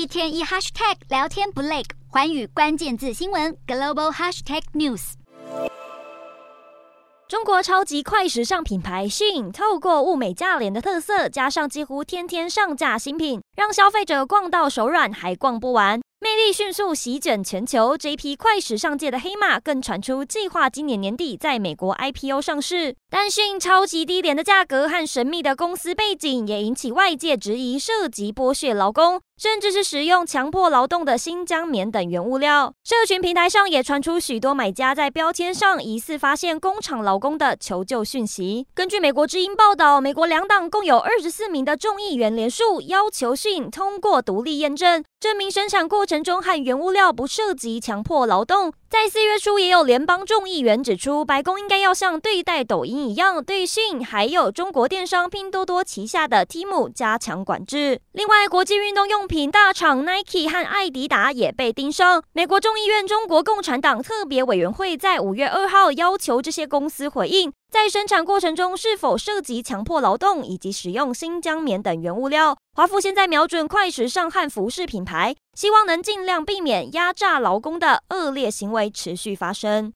一天一 hashtag 聊天不累，环宇关键字新闻 global hashtag news。中国超级快时尚品牌 SHEIN 透过物美价廉的特色，加上几乎天天上架新品，让消费者逛到手软还逛不完。魅力迅速席卷全球，这一批快时尚界的黑马更传出计划今年年底在美国 IPO 上市。但 SHEIN 超级低廉的价格和神秘的公司背景也引起外界质疑，涉及剥削劳工，甚至是使用强迫劳动的新疆棉等原物料。社群平台上也传出许多买家在标签上疑似发现工厂劳工的求救讯息。根据美国之音报道，美国两党共有二十四名的众议员联署，要求 SHEIN 通过独立验证，证明生产过程中和原物料不涉及强迫劳动。在四月初，也有联邦众议员指出，白宫应该要像对待抖音一样，对 SHEIN 还有中国电商拼多多旗下的 Temu 加强管制。另外，国际运动用品大厂 Nike 和爱迪达也被盯上。美国众议院中国共产党特别委员会在五月二号要求这些公司回应，在生产过程中是否涉及强迫劳动以及使用新疆棉等原物料。华府现在瞄准快时尚和服饰品牌，希望能尽量避免压榨劳工的恶劣行为持续发生。